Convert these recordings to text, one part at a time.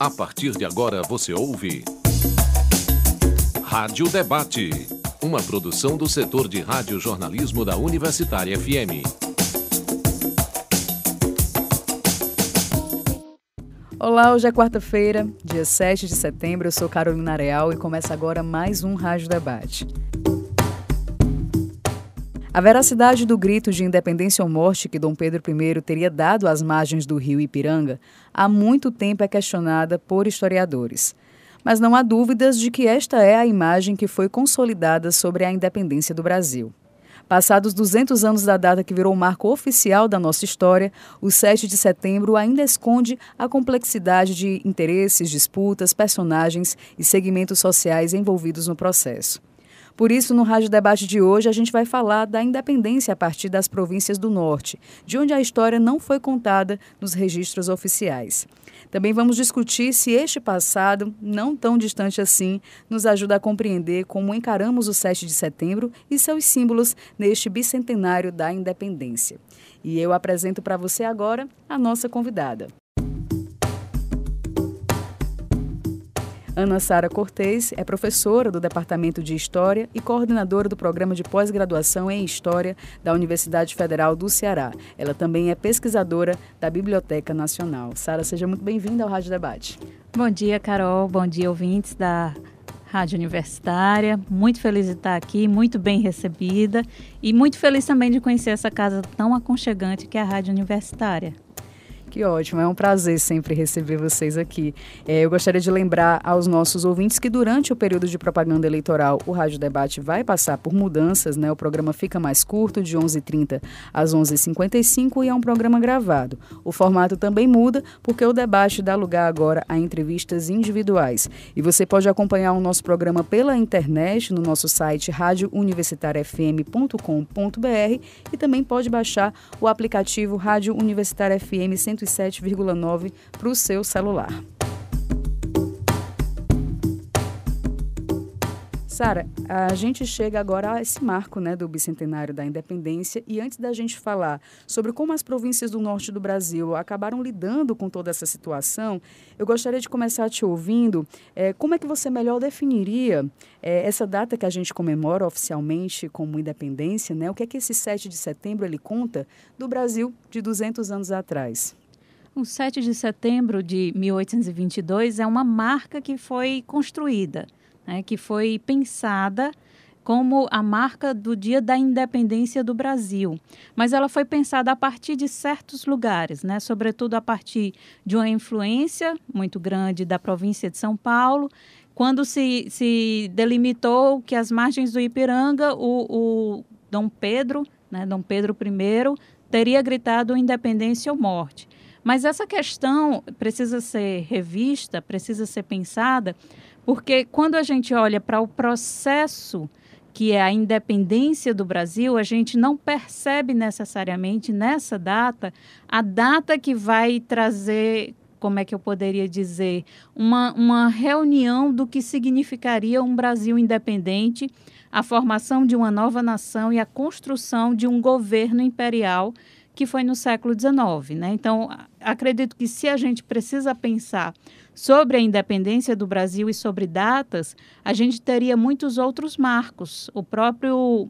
A partir de agora você ouve. Rádio Debate. Uma produção do setor de rádio-jornalismo da Universitária FM. Olá, hoje é quarta-feira, dia 7 de setembro. Eu sou Carolina Real e começa agora mais um Rádio Debate. A veracidade do grito de independência ou morte que Dom Pedro I teria dado às margens do rio Ipiranga há muito tempo é questionada por historiadores. Mas não há dúvidas de que esta é a imagem que foi consolidada sobre a independência do Brasil. Passados 200 anos da data que virou o marco oficial da nossa história, o 7 de setembro ainda esconde a complexidade de interesses, disputas, personagens e segmentos sociais envolvidos no processo. Por isso, no Rádio Debate de hoje, a gente vai falar da independência a partir das províncias do Norte, de onde a história não foi contada nos registros oficiais. Também vamos discutir se este passado, não tão distante assim, nos ajuda a compreender como encaramos o 7 de setembro e seus símbolos neste bicentenário da independência. E eu apresento para você agora a nossa convidada. Ana Sara Cortez é professora do Departamento de História e coordenadora do Programa de Pós-Graduação em História da Universidade Federal do Ceará. Ela também é pesquisadora da Biblioteca Nacional. Sara, seja muito bem-vinda ao Rádio Debate. Bom dia, Carol. Bom dia, ouvintes da Rádio Universitária. Muito feliz de estar aqui, muito bem recebida e muito feliz também de conhecer essa casa tão aconchegante que é a Rádio Universitária. Que ótimo, é um prazer sempre receber vocês aqui. É, eu gostaria de lembrar aos nossos ouvintes que durante o período de propaganda eleitoral, o Rádio Debate vai passar por mudanças, né? O programa fica mais curto, de 11h30 às 11h55 e é um programa gravado. O formato também muda, porque o debate dá lugar agora a entrevistas individuais. E você pode acompanhar o nosso programa pela internet, no nosso site radiouniversitariafm.com.br e também pode baixar o aplicativo Rádio Universitária FM 100 107,9 para o seu celular. Sara, a gente chega agora a esse marco né, do bicentenário da independência e antes da gente falar sobre como as províncias do norte do Brasil acabaram lidando com toda essa situação, eu gostaria de começar te ouvindo é, como é que você melhor definiria é, essa data que a gente comemora oficialmente como independência, né? O que é que esse 7 de setembro ele conta do Brasil de 200 anos atrás? O 7 de setembro de 1822 é uma marca que foi construída, né, que foi pensada como a marca do dia da independência do Brasil. Mas ela foi pensada a partir de certos lugares, né? sobretudo a partir de uma influência muito grande da província de São Paulo, quando se, se delimitou que as margens do Ipiranga, o, o Dom Pedro, né, Dom Pedro I, teria gritado independência ou morte. Mas essa questão precisa ser revista, precisa ser pensada, porque quando a gente olha para o processo que é a independência do Brasil, a gente não percebe necessariamente nessa data a data que vai trazer, como é que eu poderia dizer, uma, uma reunião do que significaria um Brasil independente, a formação de uma nova nação e a construção de um governo imperial que foi no século XIX. Né? Então, acredito que se a gente precisa pensar sobre a independência do Brasil e sobre datas, a gente teria muitos outros marcos. O próprio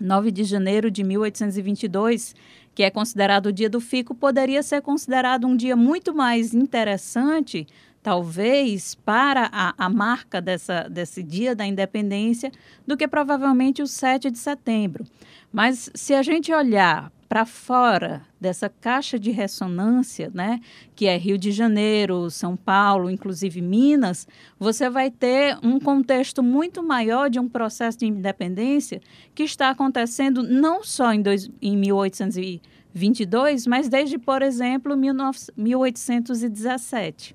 9 de janeiro de 1822, que é considerado o dia do fico, poderia ser considerado um dia muito mais interessante, talvez, para a, a marca dessa, desse dia da independência, do que provavelmente o 7 de setembro. Mas se a gente olhar para fora dessa caixa de ressonância, né, que é Rio de Janeiro, São Paulo, inclusive Minas, você vai ter um contexto muito maior de um processo de independência que está acontecendo não só em, dois, em 1822, mas desde, por exemplo, 19, 1817.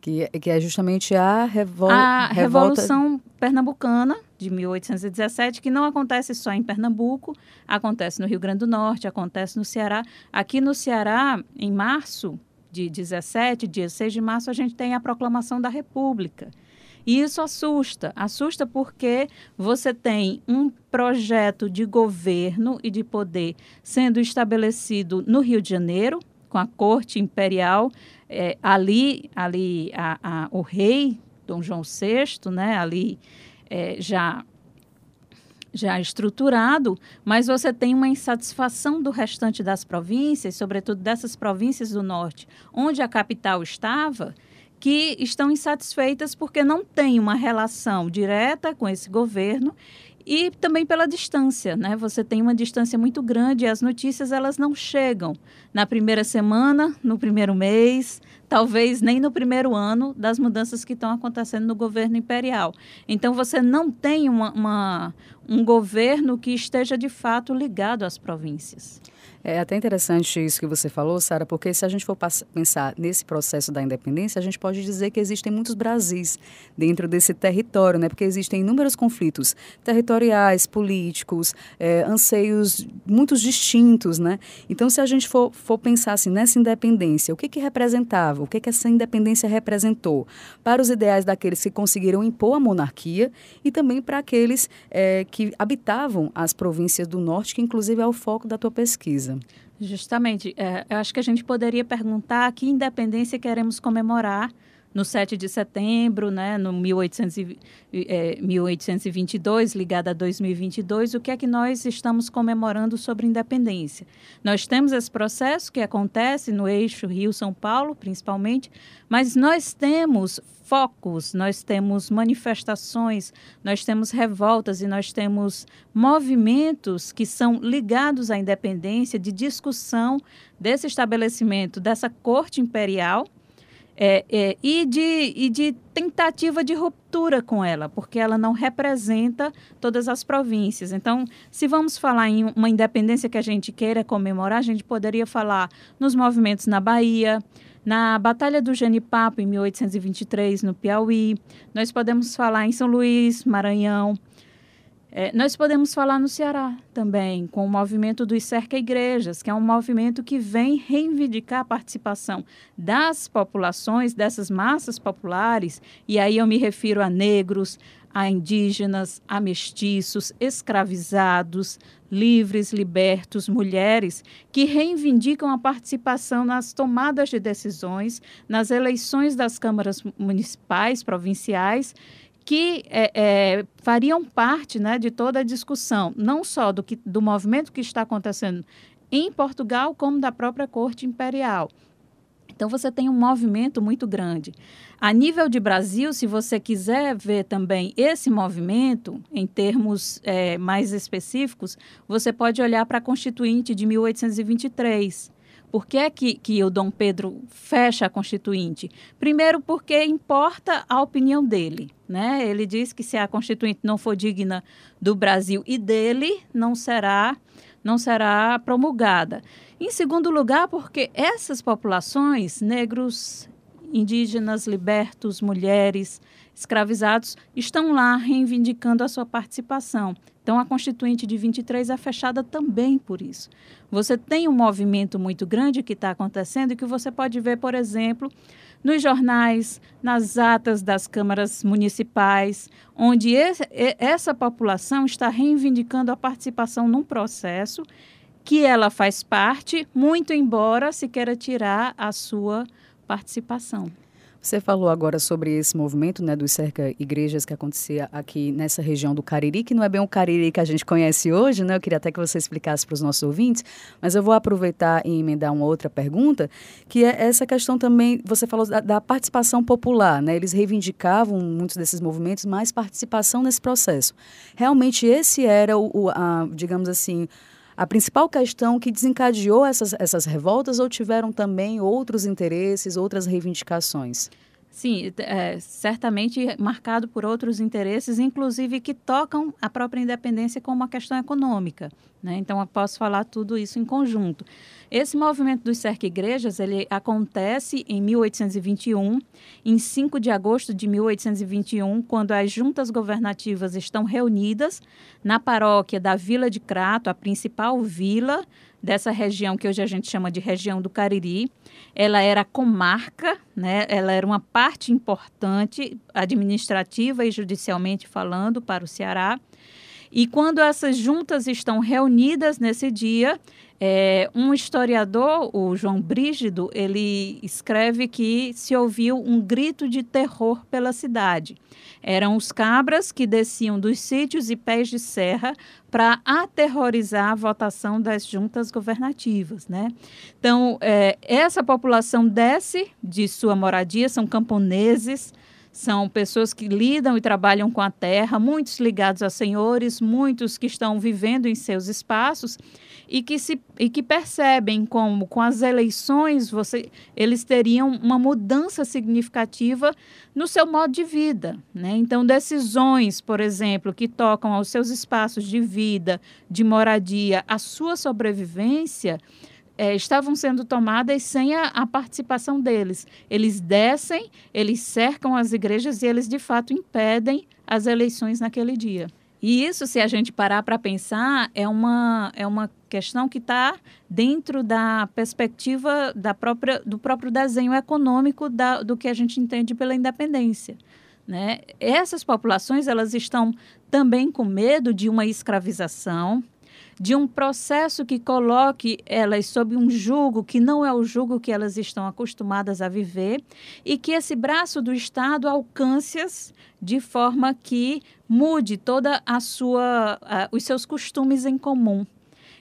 Que, que é justamente a, revol a revolta... Revolução Pernambucana, de 1817, que não acontece só em Pernambuco, acontece no Rio Grande do Norte, acontece no Ceará. Aqui no Ceará, em março de 17, dia 6 de março, a gente tem a proclamação da República. E isso assusta. Assusta porque você tem um projeto de governo e de poder sendo estabelecido no Rio de Janeiro, com a corte imperial, é, ali, ali a, a, o rei Dom João VI, né, ali é, já já estruturado, mas você tem uma insatisfação do restante das províncias, sobretudo dessas províncias do norte, onde a capital estava, que estão insatisfeitas porque não tem uma relação direta com esse governo e também pela distância, né? Você tem uma distância muito grande e as notícias elas não chegam na primeira semana, no primeiro mês, talvez nem no primeiro ano das mudanças que estão acontecendo no governo imperial. Então você não tem uma, uma um governo que esteja de fato ligado às províncias. É até interessante isso que você falou, Sara, porque se a gente for pensar nesse processo da independência, a gente pode dizer que existem muitos Brasis dentro desse território, né? Porque existem inúmeros conflitos territoriais, políticos, é, anseios muito distintos, né? Então, se a gente for, for pensar assim, nessa independência, o que que representava, o que que essa independência representou para os ideais daqueles que conseguiram impor a monarquia e também para aqueles é, que habitavam as províncias do norte, que inclusive é o foco da tua pesquisa. Justamente. É, eu acho que a gente poderia perguntar que independência queremos comemorar no 7 de setembro, né, no 1800 é, 1822, ligada a 2022, o que é que nós estamos comemorando sobre independência? Nós temos esse processo que acontece no eixo Rio-São Paulo, principalmente, mas nós temos focos, nós temos manifestações, nós temos revoltas e nós temos movimentos que são ligados à independência, de discussão desse estabelecimento, dessa corte imperial, é, é, e, de, e de tentativa de ruptura com ela, porque ela não representa todas as províncias. Então, se vamos falar em uma independência que a gente queira comemorar, a gente poderia falar nos movimentos na Bahia, na Batalha do Genipapo, em 1823, no Piauí. Nós podemos falar em São Luís, Maranhão. É, nós podemos falar no Ceará também, com o movimento dos Cerca Igrejas, que é um movimento que vem reivindicar a participação das populações, dessas massas populares, e aí eu me refiro a negros, a indígenas, a mestiços, escravizados, livres, libertos, mulheres, que reivindicam a participação nas tomadas de decisões, nas eleições das câmaras municipais, provinciais que é, é, fariam parte né, de toda a discussão, não só do, que, do movimento que está acontecendo em Portugal, como da própria corte imperial. Então, você tem um movimento muito grande. A nível de Brasil, se você quiser ver também esse movimento, em termos é, mais específicos, você pode olhar para a Constituinte de 1823 por que, é que, que o Dom Pedro fecha a Constituinte? Primeiro, porque importa a opinião dele. Né? Ele diz que se a Constituinte não for digna do Brasil e dele, não será, não será promulgada. Em segundo lugar, porque essas populações, negros, indígenas, libertos, mulheres, escravizados, estão lá reivindicando a sua participação. Então, a Constituinte de 23 é fechada também por isso. Você tem um movimento muito grande que está acontecendo e que você pode ver, por exemplo, nos jornais, nas atas das câmaras municipais, onde esse, essa população está reivindicando a participação num processo que ela faz parte, muito embora se queira tirar a sua participação. Você falou agora sobre esse movimento né, dos cerca igrejas que acontecia aqui nessa região do Cariri, que não é bem o Cariri que a gente conhece hoje, né? Eu queria até que você explicasse para os nossos ouvintes, mas eu vou aproveitar e emendar uma outra pergunta, que é essa questão também, você falou da, da participação popular, né? Eles reivindicavam, muitos desses movimentos, mais participação nesse processo. Realmente esse era o, o a, digamos assim, a principal questão que desencadeou essas, essas revoltas ou tiveram também outros interesses, outras reivindicações? Sim, é, certamente marcado por outros interesses, inclusive que tocam a própria independência como uma questão econômica. Né? Então, eu posso falar tudo isso em conjunto. Esse movimento dos cerca-igrejas ele acontece em 1821, em 5 de agosto de 1821, quando as juntas governativas estão reunidas na paróquia da Vila de Crato, a principal vila dessa região que hoje a gente chama de região do Cariri. Ela era comarca, né? ela era uma parte importante administrativa e judicialmente falando para o Ceará. E quando essas juntas estão reunidas nesse dia, É, um historiador, o João Brígido, ele escreve que se ouviu um grito de terror pela cidade. Eram os cabras que desciam dos sítios e pés de serra para aterrorizar a votação das juntas governativas. Né? Então, é, essa população desce de sua moradia, são camponeses, são pessoas que lidam e trabalham com a terra, muitos ligados a senhores, muitos que estão vivendo em seus espaços e que, se, e que percebem como com as eleições você, eles teriam uma mudança significativa no seu modo de vida. Né? Então, decisões, por exemplo, que tocam aos seus espaços de vida, de moradia, a sua sobrevivência, é, estavam sendo tomadas sem a, a, participação deles. Eles descem, eles cercam as igrejas e eles, de fato, impedem as eleições naquele dia. E isso, se a gente parar para pensar, é uma, é uma questão que está dentro da perspectiva da própria, do próprio desenho econômico da, do que a gente entende pela independência. Né? Essas populações elas estão também com medo de uma escravização, de um processo que coloque elas sob um jugo que não é o jugo que elas estão acostumadas a viver e que esse braço do Estado alcance-as de forma que mude toda a sua os seus costumes em comum.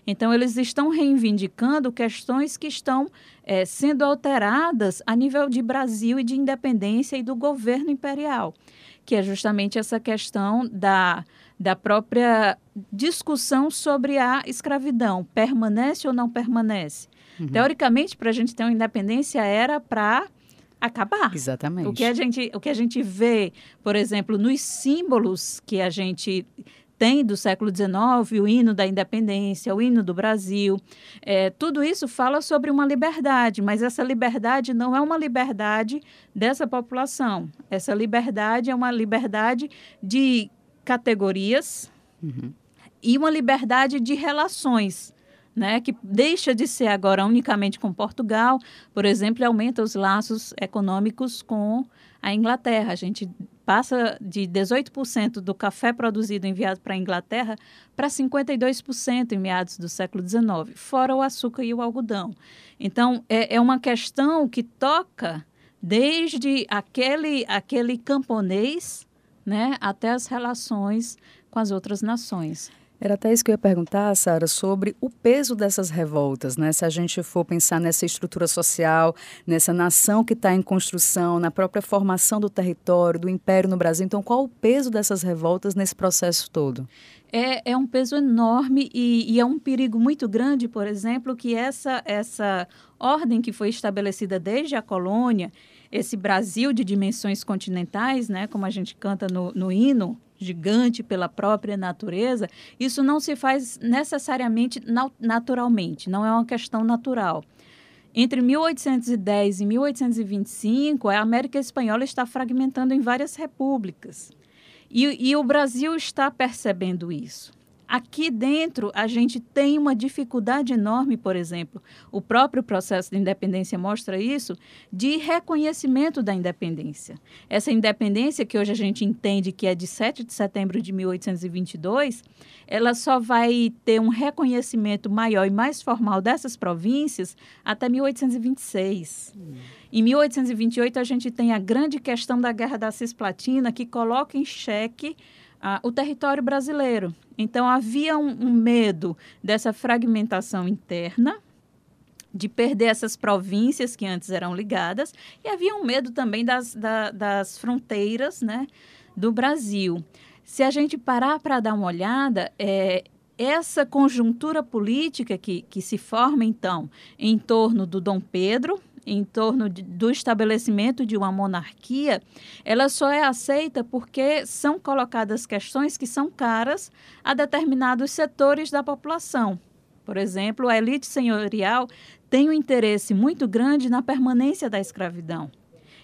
Então, eles estão reivindicando questões que estão é, sendo alteradas a nível de Brasil e de independência e do governo imperial, que é justamente essa questão da da própria discussão sobre a escravidão. Permanece ou não permanece? Uhum. Teoricamente, para a gente ter uma independência, era para acabar. Exatamente. O que, a gente, o que a gente vê, por exemplo, nos símbolos que a gente tem do século XIX, o hino da independência, o hino do Brasil. É, tudo isso fala sobre uma liberdade, mas essa liberdade não é uma liberdade dessa população. Essa liberdade é uma liberdade de categorias uhum. e uma liberdade de relações. Né, que deixa de ser agora unicamente com Portugal, por exemplo, e aumenta os laços econômicos com a Inglaterra. A gente passa de 18% do café produzido enviado para a Inglaterra para 52% em meados do século XIX, fora o açúcar e o algodão. Então, é, é uma questão que toca desde aquele, aquele camponês né, até as relações com as outras nações. Era até isso que eu ia perguntar, Sara, sobre o peso dessas revoltas, né? Se a gente for pensar nessa estrutura social, nessa nação que está em construção, na própria formação do território, do império no Brasil. Então, qual o peso dessas revoltas nesse processo todo? É, é um peso enorme e, e é um perigo muito grande, por exemplo, que essa, essa ordem que foi estabelecida desde a colônia esse Brasil de dimensões continentais, né, como a gente canta no, no hino, gigante pela própria natureza, isso não se faz necessariamente naturalmente, não é uma questão natural. Entre 1810 e 1825, a América Espanhola está fragmentando em várias repúblicas. E, e o Brasil está percebendo isso. Aqui dentro, a gente tem uma dificuldade enorme, por exemplo, o próprio processo de independência mostra isso, de reconhecimento da independência. Essa independência, que hoje a gente entende que é de 7 de setembro de 1822, ela só vai ter um reconhecimento maior e mais formal dessas províncias até 1826. Hum. Em 1828, a gente tem a grande questão da Guerra da Cisplatina, que coloca em xeque ah, o território brasileiro. Então, havia um, um medo dessa fragmentação interna, de perder essas províncias que antes eram ligadas, e havia um medo também das, da, das fronteiras né, do Brasil. Se a gente parar para dar uma olhada, é, essa conjuntura política que, que se forma, então, em torno do Dom Pedro, em torno de, do estabelecimento de uma monarquia, ela só é aceita porque são colocadas questões que são caras a determinados setores da população. Por exemplo, a elite senhorial tem um interesse muito grande na permanência da escravidão.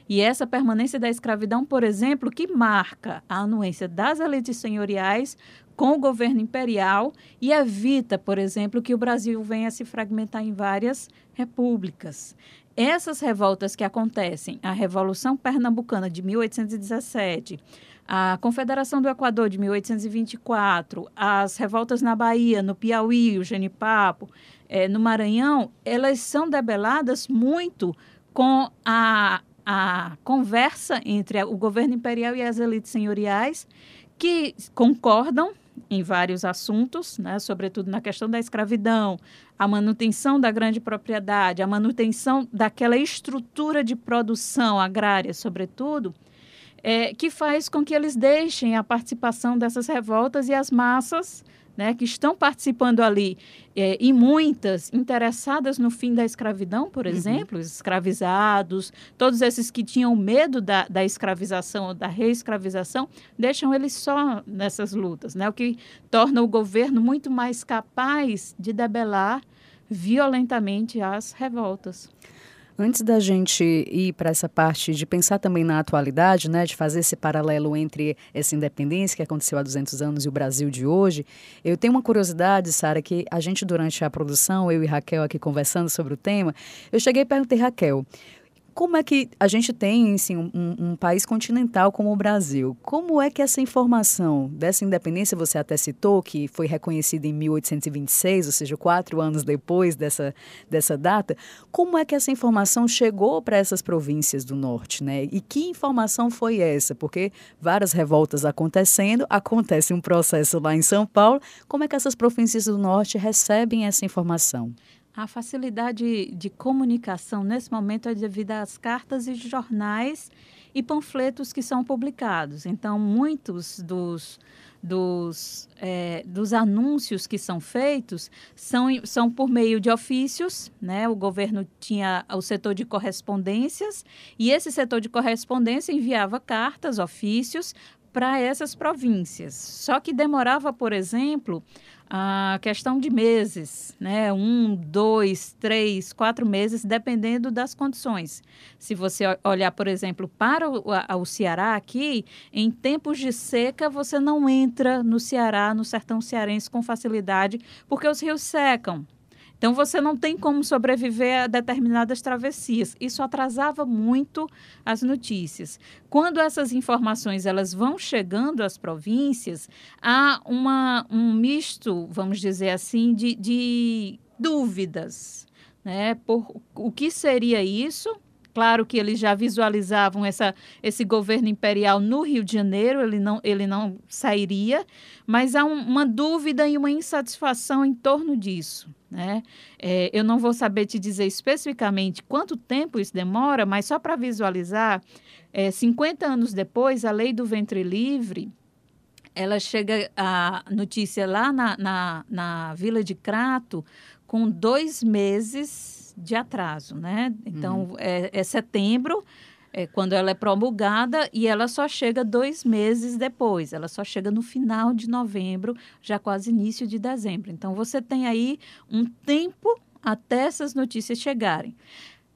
E essa permanência da escravidão, por exemplo, que marca a anuência das elites senhoriais com o governo imperial e evita, por exemplo, que o Brasil venha se fragmentar em várias repúblicas. Essas revoltas que acontecem, a Revolução Pernambucana de 1817, a Confederação do Equador de 1824, as revoltas na Bahia, no Piauí, o Genipapo, é, no Maranhão, elas são debeladas muito com a, a conversa entre o governo imperial e as elites senhoriais, que concordam em vários assuntos, né, sobretudo na questão da escravidão, a manutenção da grande propriedade, a manutenção daquela estrutura de produção agrária, sobretudo, é, que faz com que eles deixem a participação dessas revoltas e as massas né, que estão participando ali, é, e muitas interessadas no fim da escravidão, por uhum. exemplo, os escravizados, todos esses que tinham medo da, da escravização ou da reescravização, deixam eles só nessas lutas, né, o que torna o governo muito mais capaz de debelar violentamente as revoltas. Antes da gente ir para essa parte de pensar também na atualidade, né, de fazer esse paralelo entre essa independência que aconteceu há 200 anos e o Brasil de hoje, eu tenho uma curiosidade, Sara, que a gente durante a produção, eu e Raquel aqui conversando sobre o tema, eu cheguei e perguntei, Raquel, como é que a gente tem assim, um, um, país continental como o Brasil? Como é que essa informação dessa independência, você até citou, que foi reconhecida em 1826, ou seja, quatro anos depois dessa, dessa data, como é que essa informação chegou para essas províncias do norte? Né? E que informação foi essa? Porque várias revoltas acontecendo, acontece um processo lá em São Paulo, como é que essas províncias do norte recebem essa informação? A facilidade de comunicação nesse momento é devido às cartas e jornais e panfletos que são publicados. Então, muitos dos, dos, é, dos anúncios que são feitos são, são por meio de ofícios, né? O governo tinha o setor de correspondências e esse setor de correspondência enviava cartas, ofícios para essas províncias. Só que demorava, por exemplo, a questão de meses, né? Um, dois, três, quatro meses, dependendo das condições. Se você olhar, por exemplo, para o, a, o Ceará aqui, em tempos de seca, você não entra no Ceará, no sertão cearense com facilidade, porque os rios secam. Então você não tem como sobreviver a determinadas travessias. Isso atrasava muito as notícias. Quando essas informações elas vão chegando às províncias, há uma, um misto, vamos dizer assim, de, de dúvidas. Né? Por o que seria isso? Claro que eles já visualizavam essa, esse governo imperial no Rio de Janeiro, ele não, ele não sairia, mas há um, uma dúvida e uma insatisfação em torno disso. Né? É, eu não vou saber te dizer especificamente quanto tempo isso demora, mas só para visualizar, é, 50 anos depois, a lei do ventre livre, ela chega a notícia lá na, na, na Vila de Crato com dois meses de atraso, né? Então, uhum. é, é, setembro, é, quando ela é promulgada, e ela só chega dois meses depois, ela só chega no final de novembro, já quase início de dezembro. Então, você tem aí um tempo até essas notícias chegarem.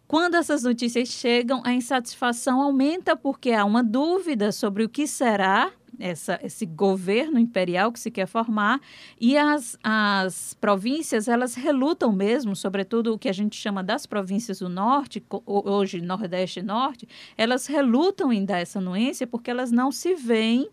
Quando essas notícias chegam, a insatisfação aumenta porque há uma dúvida sobre o que será essa, esse governo imperial que se quer formar. E as, as províncias elas relutam mesmo, sobretudo o que a gente chama das províncias do norte, hoje Nordeste e Norte, elas relutam em dar essa anuência porque elas não se veem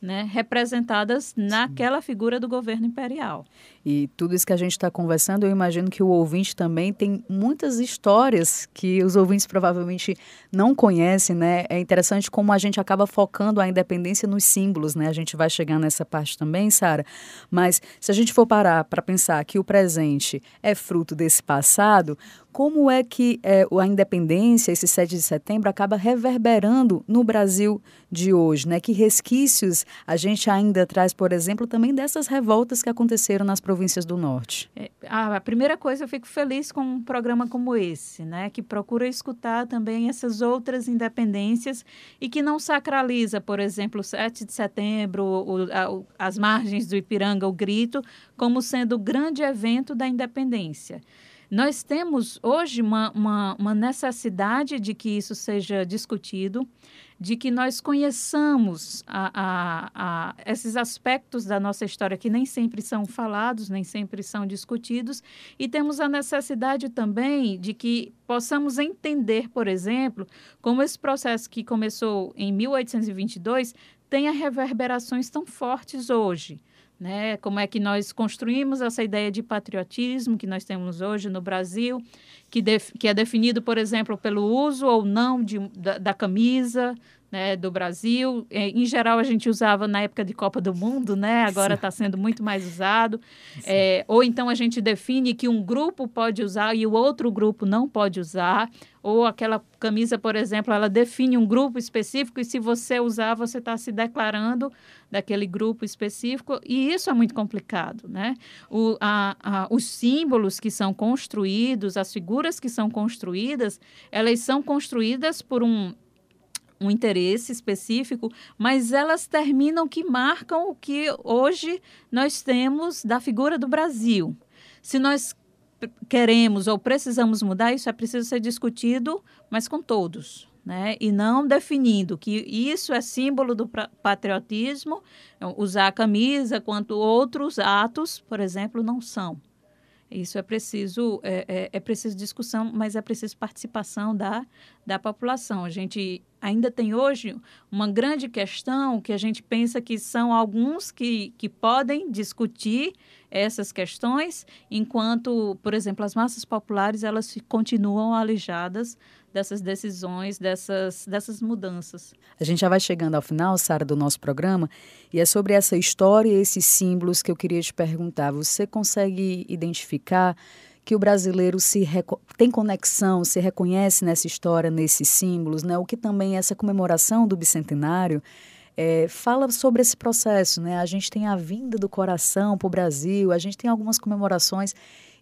né, representadas naquela figura do governo imperial. E tudo isso que a gente está conversando, eu imagino que o ouvinte também tem muitas histórias que os ouvintes provavelmente não conhecem, né? É interessante como a gente acaba focando a independência nos símbolos, né? A gente vai chegar nessa parte também, Sara. Mas se a gente for parar para pensar que o presente é fruto desse passado, como é que é, a independência, esse 7 de setembro, acaba reverberando no Brasil de hoje, né? Que resquícios a gente ainda traz, por exemplo, também dessas revoltas que aconteceram nas províncias do norte? É, a primeira coisa, eu fico feliz com um programa como esse, né? Que procura escutar também essas outras independências e que não sacraliza, por exemplo, o 7 de setembro, o, a, as margens do Ipiranga, o grito, como sendo o grande evento da independência. Nós temos hoje uma, uma, uma necessidade de que isso seja discutido, de que nós conheçamos a, a, a, esses aspectos da nossa história que nem sempre são falados, nem sempre são discutidos, e temos a necessidade também de que possamos entender, por exemplo, como esse processo que começou em 1822 tenha reverberações tão fortes hoje. Né? Como é que nós construímos essa ideia de patriotismo que nós temos hoje no Brasil, que, que é definido, por exemplo, pelo uso ou não de, da, da camisa, né, do Brasil. É, em geral, a gente usava na época de Copa do Mundo, né? agora está sendo muito mais usado. É, ou então a gente define que um grupo pode usar e o outro grupo não pode usar. Ou aquela camisa, por exemplo, ela define um grupo específico e se você usar, você está se declarando daquele grupo específico. E isso é muito complicado. Né? O, a, a, os símbolos que são construídos, as figuras que são construídas, elas são construídas por um um interesse específico, mas elas terminam que marcam o que hoje nós temos da figura do Brasil. Se nós queremos ou precisamos mudar, isso é preciso ser discutido, mas com todos. Né? E não definindo que isso é símbolo do patriotismo, usar a camisa, quanto outros atos, por exemplo, não são. Isso é preciso, é, é, é, preciso discussão, mas é preciso participação da, da população. A gente ainda tem hoje uma grande questão que a gente pensa que são alguns que, que podem discutir essas questões, enquanto, por exemplo, as massas populares elas continuam alijadas dessas decisões, dessas, dessas mudanças. A gente já vai chegando ao final, Sara, do nosso programa, e é sobre essa história e esses símbolos que eu queria te perguntar. Você consegue identificar que o brasileiro se tem conexão, se reconhece nessa história, nesses símbolos, né? O que também essa comemoração do bicentenário é, fala sobre esse processo, né? A gente tem a vinda do coração para o Brasil, a gente tem algumas comemorações.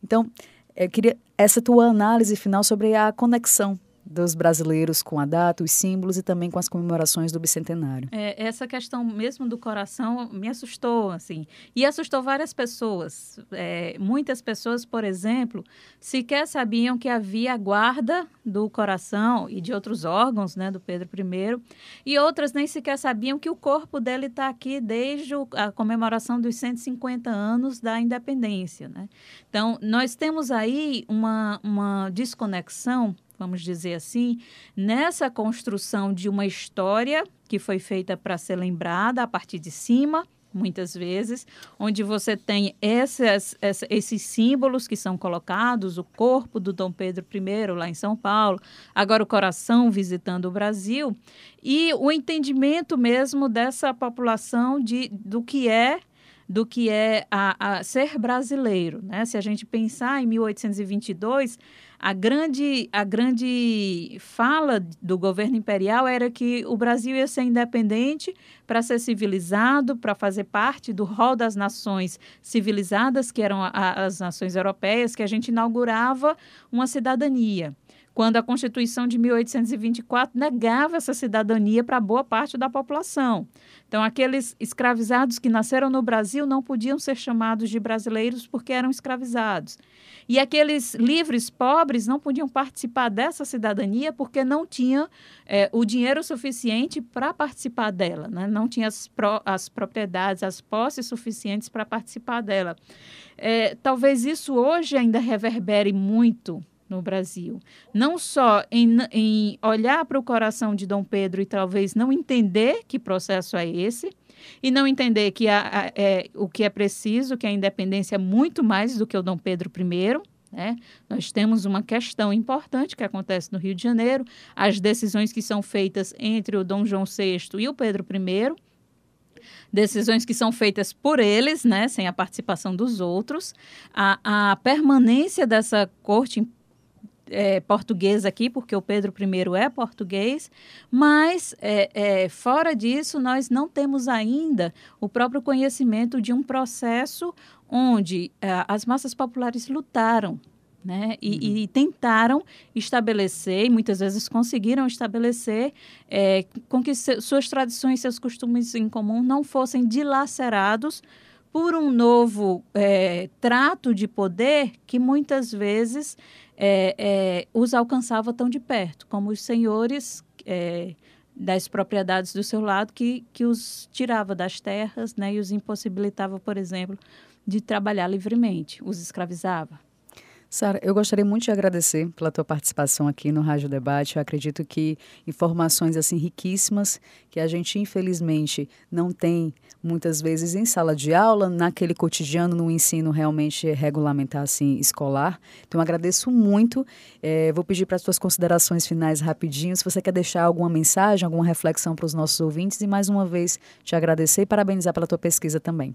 Então, eu queria essa tua análise final sobre a conexão dos brasileiros com a data, os símbolos e também com as comemorações do bicentenário. É, essa questão mesmo do coração me assustou, assim, e assustou várias pessoas. É, muitas pessoas, por exemplo, sequer sabiam que havia guarda do coração e de outros órgãos, né, do Pedro I, e outras nem sequer sabiam que o corpo dele está aqui desde a comemoração dos 150 anos da independência, né? Então, nós temos aí uma, uma desconexão vamos dizer assim, nessa construção de uma história que foi feita para ser lembrada a partir de cima, muitas vezes, onde você tem essas, esses símbolos que são colocados, o corpo do Dom Pedro I lá em São Paulo, agora o coração visitando o Brasil, e o entendimento mesmo dessa população de, do que é do que é a, a ser brasileiro. Né? Se a gente pensar em 1822, a grande, a grande fala do governo imperial era que o Brasil ia ser independente para ser civilizado, para fazer parte do rol das nações civilizadas, que eram a, as nações europeias, que a gente inaugurava uma cidadania quando a Constituição de 1824 negava essa cidadania para boa parte da população. Então, aqueles escravizados que nasceram no Brasil não podiam ser chamados de brasileiros porque eram escravizados. E aqueles livres pobres não podiam participar dessa cidadania porque não tinham é, o dinheiro suficiente para participar dela, né? não tinha as, pro, as propriedades, as posses suficientes para participar dela. É, talvez isso hoje ainda reverbere muito no Brasil. Não só em, em olhar para o coração de Dom Pedro e talvez não entender que processo é esse, e não entender que a, a, é, o que é preciso, que a independência é muito mais do que o Dom Pedro I. Né? Nós temos uma questão importante que acontece no Rio de Janeiro, as decisões que são feitas entre o Dom João VI e o Pedro I, decisões que são feitas por eles, né, sem a participação dos outros, a, a permanência dessa corte é, português aqui, porque o Pedro I é português, mas é, é, fora disso, nós não temos ainda o próprio conhecimento de um processo onde é, as massas populares lutaram né? E, uhum. e, tentaram estabelecer, e muitas vezes conseguiram estabelecer, é, com que se, suas tradições, seus costumes em comum não fossem dilacerados por um novo é, trato de poder que muitas vezes é, é, os alcançava tão de perto, como os senhores é, das propriedades do seu lado, que, que os tirava das terras né, e os impossibilitava, por exemplo, de trabalhar livremente, os escravizava. Sara, eu gostaria muito de agradecer pela tua participação aqui no Rádio Debate. Eu acredito que informações assim riquíssimas que a gente infelizmente não tem muitas vezes em sala de aula, naquele cotidiano, no ensino realmente regulamentar assim escolar. Então agradeço muito. É, vou pedir para as tuas considerações finais rapidinho. Se você quer deixar alguma mensagem, alguma reflexão para os nossos ouvintes e mais uma vez te agradecer e parabenizar pela tua pesquisa também.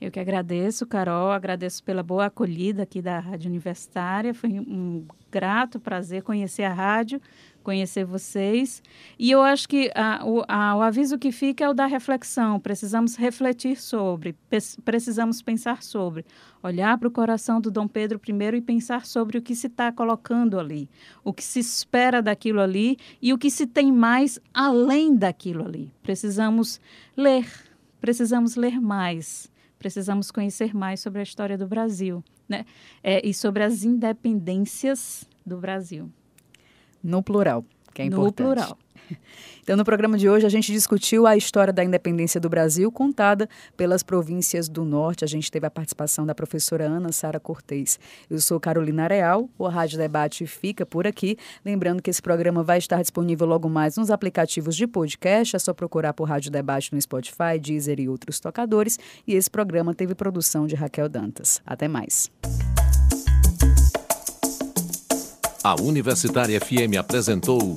Eu que agradeço, Carol, agradeço pela boa acolhida aqui da Rádio Universitária. Foi um grato prazer conhecer a rádio, conhecer vocês. E eu acho que a, o, a, o aviso que fica é o da reflexão. Precisamos refletir sobre, precisamos pensar sobre, olhar para o coração do Dom Pedro I e pensar sobre o que se está colocando ali, o que se espera daquilo ali e o que se tem mais além daquilo ali. Precisamos ler, precisamos ler mais precisamos conhecer mais sobre a história do Brasil né? É, e sobre as independências do Brasil. No plural, que é importante. No plural. Então, no programa de hoje, a gente discutiu a história da independência do Brasil, contada pelas províncias do Norte. A gente teve a participação da professora Ana Sara Cortez. Eu sou Carolina Real, o Rádio Debate fica por aqui. Lembrando que esse programa vai estar disponível logo mais nos aplicativos de podcast. É só procurar por Rádio Debate no Spotify, Deezer e outros tocadores. E esse programa teve produção de Raquel Dantas. Até mais. A Universitária FM apresentou.